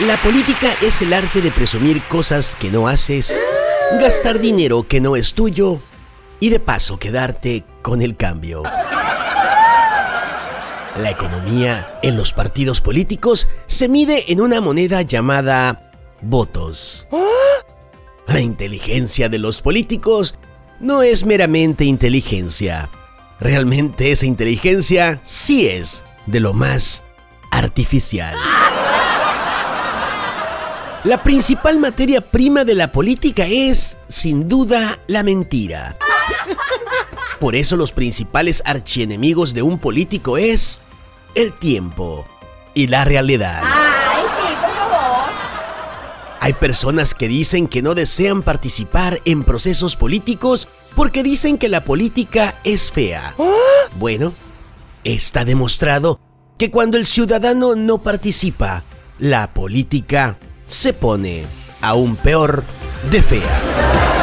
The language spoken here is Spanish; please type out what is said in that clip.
La política es el arte de presumir cosas que no haces, gastar dinero que no es tuyo y de paso quedarte con el cambio. La economía en los partidos políticos se mide en una moneda llamada votos. La inteligencia de los políticos no es meramente inteligencia. Realmente esa inteligencia sí es de lo más artificial. La principal materia prima de la política es, sin duda, la mentira. Por eso los principales archienemigos de un político es el tiempo y la realidad. Ay, sí, por favor. Hay personas que dicen que no desean participar en procesos políticos porque dicen que la política es fea. Bueno, está demostrado que cuando el ciudadano no participa, la política se pone aún peor de fea.